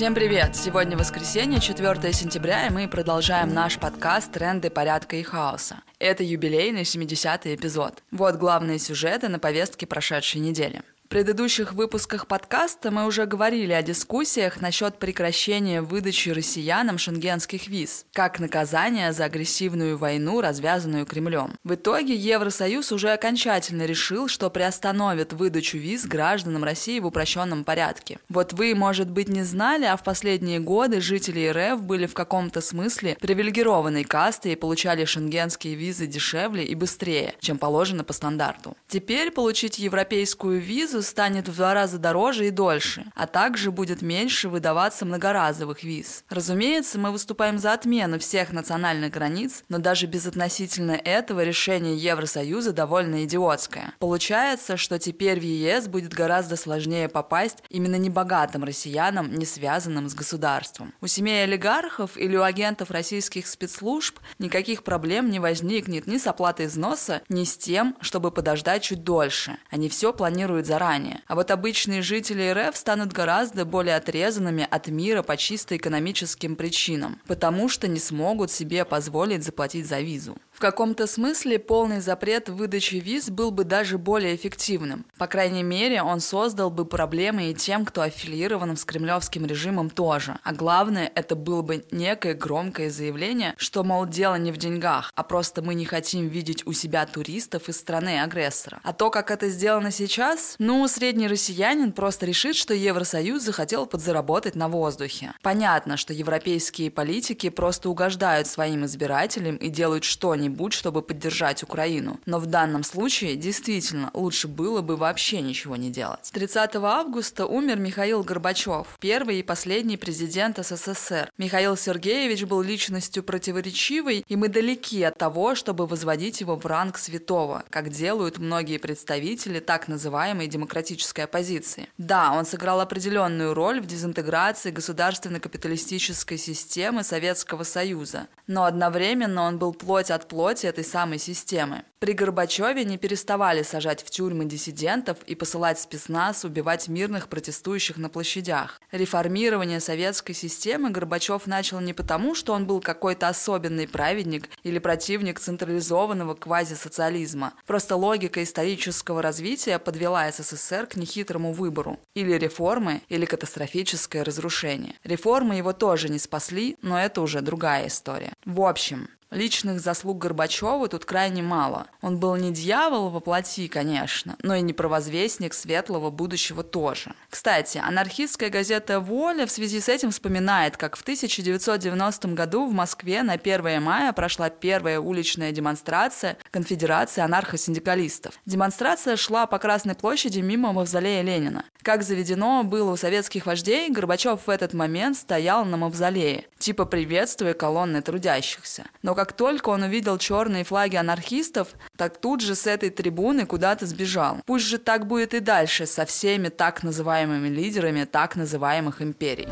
Всем привет! Сегодня воскресенье, 4 сентября, и мы продолжаем наш подкаст «Тренды порядка и хаоса». Это юбилейный 70-й эпизод. Вот главные сюжеты на повестке прошедшей недели предыдущих выпусках подкаста мы уже говорили о дискуссиях насчет прекращения выдачи россиянам шенгенских виз, как наказание за агрессивную войну, развязанную Кремлем. В итоге Евросоюз уже окончательно решил, что приостановит выдачу виз гражданам России в упрощенном порядке. Вот вы, может быть, не знали, а в последние годы жители РФ были в каком-то смысле привилегированной кастой и получали шенгенские визы дешевле и быстрее, чем положено по стандарту. Теперь получить европейскую визу станет в два раза дороже и дольше, а также будет меньше выдаваться многоразовых виз. Разумеется, мы выступаем за отмену всех национальных границ, но даже безотносительно этого решение Евросоюза довольно идиотское. Получается, что теперь в ЕС будет гораздо сложнее попасть именно небогатым россиянам, не связанным с государством. У семей олигархов или у агентов российских спецслужб никаких проблем не возникнет ни с оплатой взноса, ни с тем, чтобы подождать чуть дольше. Они все планируют заранее заранее. А вот обычные жители РФ станут гораздо более отрезанными от мира по чисто экономическим причинам, потому что не смогут себе позволить заплатить за визу. В каком-то смысле полный запрет выдачи виз был бы даже более эффективным. По крайней мере, он создал бы проблемы и тем, кто аффилирован с кремлевским режимом тоже. А главное, это было бы некое громкое заявление, что, мол, дело не в деньгах, а просто мы не хотим видеть у себя туристов из страны агрессора. А то, как это сделано сейчас, ну, средний россиянин просто решит, что Евросоюз захотел подзаработать на воздухе. Понятно, что европейские политики просто угождают своим избирателям и делают что-нибудь что-нибудь, чтобы поддержать Украину. Но в данном случае действительно лучше было бы вообще ничего не делать. 30 августа умер Михаил Горбачев, первый и последний президент СССР. Михаил Сергеевич был личностью противоречивой, и мы далеки от того, чтобы возводить его в ранг святого, как делают многие представители так называемой демократической оппозиции. Да, он сыграл определенную роль в дезинтеграции государственно-капиталистической системы Советского Союза, но одновременно он был плоть от плоти плоти этой самой системы. При Горбачеве не переставали сажать в тюрьмы диссидентов и посылать спецназ убивать мирных протестующих на площадях. Реформирование советской системы Горбачев начал не потому, что он был какой-то особенный праведник или противник централизованного квазисоциализма. Просто логика исторического развития подвела СССР к нехитрому выбору. Или реформы, или катастрофическое разрушение. Реформы его тоже не спасли, но это уже другая история. В общем, Личных заслуг Горбачева тут крайне мало. Он был не дьявол во плоти, конечно, но и не провозвестник светлого будущего тоже. Кстати, анархистская газета «Воля» в связи с этим вспоминает, как в 1990 году в Москве на 1 мая прошла первая уличная демонстрация Конфедерации анархосиндикалистов. Демонстрация шла по Красной площади мимо мавзолея Ленина. Как заведено было у советских вождей, Горбачев в этот момент стоял на мавзолее, типа приветствуя колонны трудящихся. Но как только он увидел черные флаги анархистов, так тут же с этой трибуны куда-то сбежал. Пусть же так будет и дальше со всеми так называемыми лидерами так называемых империй.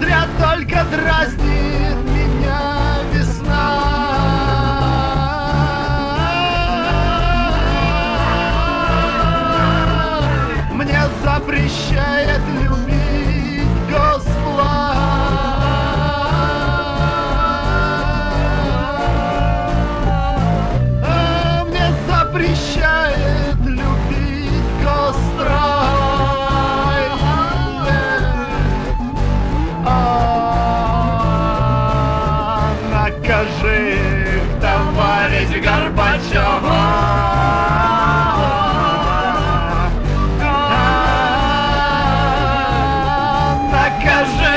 Зря только дразнит każdy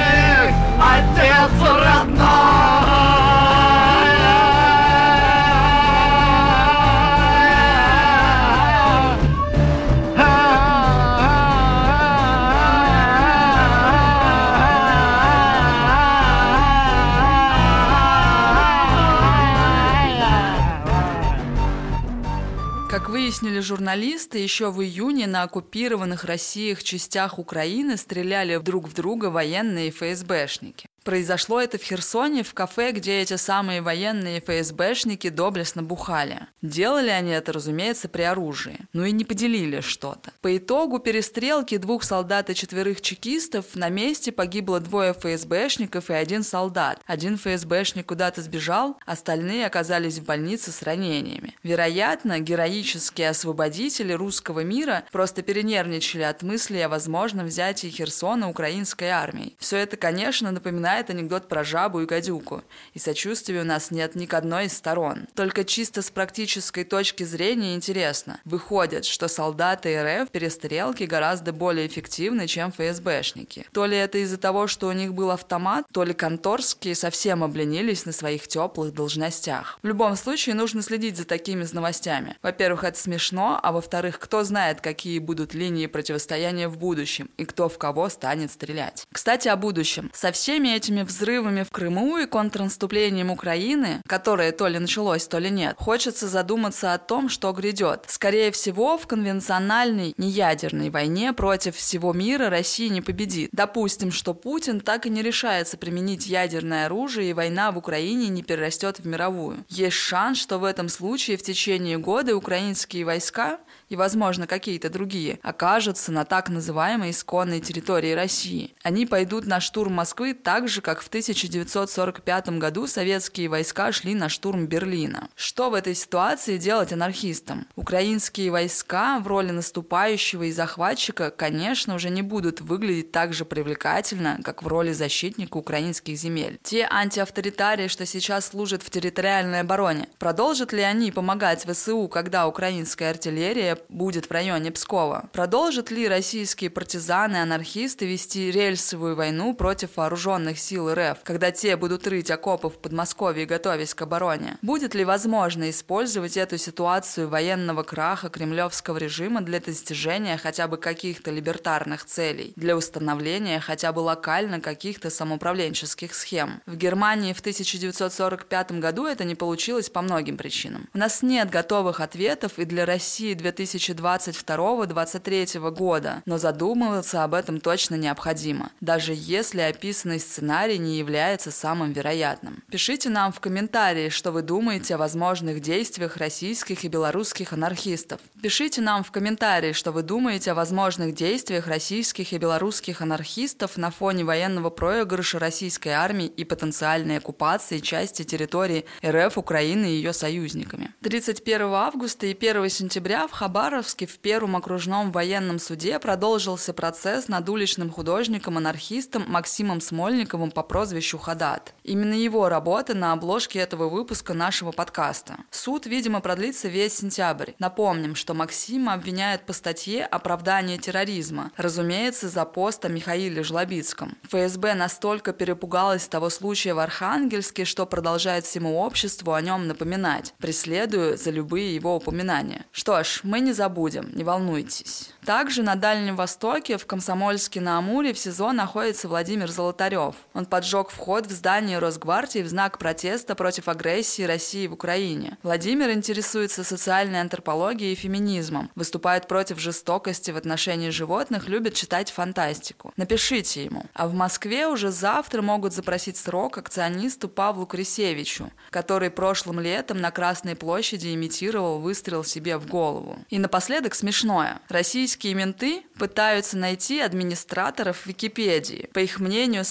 выяснили журналисты, еще в июне на оккупированных Россией частях Украины стреляли друг в друга военные ФСБшники. Произошло это в Херсоне, в кафе, где эти самые военные ФСБшники доблестно бухали. Делали они это, разумеется, при оружии. Ну и не поделили что-то. По итогу перестрелки двух солдат и четверых чекистов на месте погибло двое ФСБшников и один солдат. Один ФСБшник куда-то сбежал, остальные оказались в больнице с ранениями. Вероятно, героические освободители русского мира просто перенервничали от мысли о возможном взятии Херсона украинской армией. Все это, конечно, напоминает напоминает анекдот про жабу и гадюку, и сочувствия у нас нет ни к одной из сторон. Только чисто с практической точки зрения интересно. Выходит, что солдаты РФ в перестрелке гораздо более эффективны, чем ФСБшники. То ли это из-за того, что у них был автомат, то ли конторские совсем обленились на своих теплых должностях. В любом случае, нужно следить за такими новостями. Во-первых, это смешно, а во-вторых, кто знает, какие будут линии противостояния в будущем и кто в кого станет стрелять. Кстати, о будущем. Со всеми этими взрывами в Крыму и контрнаступлением Украины, которое то ли началось, то ли нет, хочется задуматься о том, что грядет. Скорее всего, в конвенциональной неядерной войне против всего мира Россия не победит. Допустим, что Путин так и не решается применить ядерное оружие, и война в Украине не перерастет в мировую. Есть шанс, что в этом случае в течение года украинские войска и, возможно, какие-то другие, окажутся на так называемой исконной территории России. Они пойдут на штурм Москвы так как в 1945 году советские войска шли на штурм Берлина. Что в этой ситуации делать анархистам? Украинские войска в роли наступающего и захватчика, конечно, уже не будут выглядеть так же привлекательно, как в роли защитника украинских земель. Те антиавторитарии, что сейчас служат в территориальной обороне, продолжат ли они помогать ВСУ, когда украинская артиллерия будет в районе Пскова. Продолжат ли российские партизаны анархисты вести рельсовую войну против вооруженных сил РФ, когда те будут рыть окопы в Подмосковье, готовясь к обороне? Будет ли возможно использовать эту ситуацию военного краха кремлевского режима для достижения хотя бы каких-то либертарных целей, для установления хотя бы локально каких-то самоуправленческих схем? В Германии в 1945 году это не получилось по многим причинам. У нас нет готовых ответов, и для России 2000 2022-2023 года, но задумываться об этом точно необходимо, даже если описанный сценарий не является самым вероятным. Пишите нам в комментарии, что вы думаете о возможных действиях российских и белорусских анархистов. Пишите нам в комментарии, что вы думаете о возможных действиях российских и белорусских анархистов на фоне военного проигрыша российской армии и потенциальной оккупации части территории РФ, Украины и ее союзниками. 31 августа и 1 сентября в Хабар Хабаровске в Первом окружном военном суде продолжился процесс над уличным художником-анархистом Максимом Смольниковым по прозвищу Хадат. Именно его работа на обложке этого выпуска нашего подкаста. Суд, видимо, продлится весь сентябрь. Напомним, что Максима обвиняют по статье «Оправдание терроризма», разумеется, за пост о Михаиле Жлобицком. ФСБ настолько перепугалась того случая в Архангельске, что продолжает всему обществу о нем напоминать, преследуя за любые его упоминания. Что ж, мы не забудем, не волнуйтесь. Также на Дальнем Востоке, в Комсомольске-на-Амуре, в СИЗО находится Владимир Золотарев. Он поджег вход в здание Росгвардии в знак протеста против агрессии России в Украине. Владимир интересуется социальной антропологией и феминизмом, выступает против жестокости в отношении животных, любит читать фантастику. Напишите ему. А в Москве уже завтра могут запросить срок акционисту Павлу Крисевичу, который прошлым летом на Красной площади имитировал выстрел себе в голову. И напоследок смешное. Российские менты пытаются найти администраторов Википедии. По их мнению,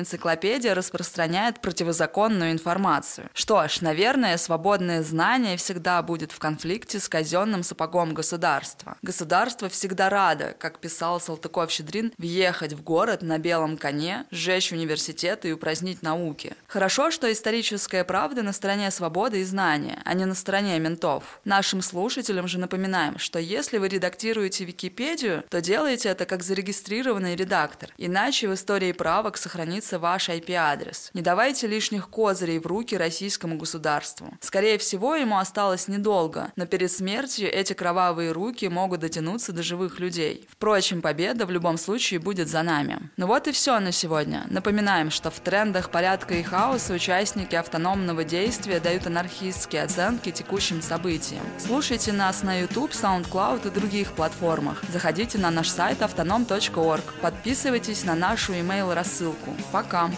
свободная энциклопедия распространяет противозаконную информацию. Что ж, наверное, свободное знание всегда будет в конфликте с казенным сапогом государства. Государство всегда радо, как писал Салтыков-Щедрин, въехать в город на белом коне, сжечь университеты и упразднить науки. Хорошо, что историческая правда на стороне свободы и знания, а не на стороне ментов. Нашим слушателям же напоминаем, что если вы редактируете Википедию, то делайте это как зарегистрированный редактор, иначе в истории правок сохранится ваш IP-адрес. Не давайте лишних козырей в руки российскому государству. Скорее всего, ему осталось недолго, но перед смертью эти кровавые руки могут дотянуться до живых людей. Впрочем, победа в любом случае будет за нами. Ну вот и все на сегодня. Напоминаем, что в трендах порядка и хаоса участники автономного действия дают анархистские оценки текущим событиям. Слушайте нас на YouTube, SoundCloud и других платформах. Заходите на наш сайт автоном.орг. Подписывайтесь на нашу email-рассылку. Пока!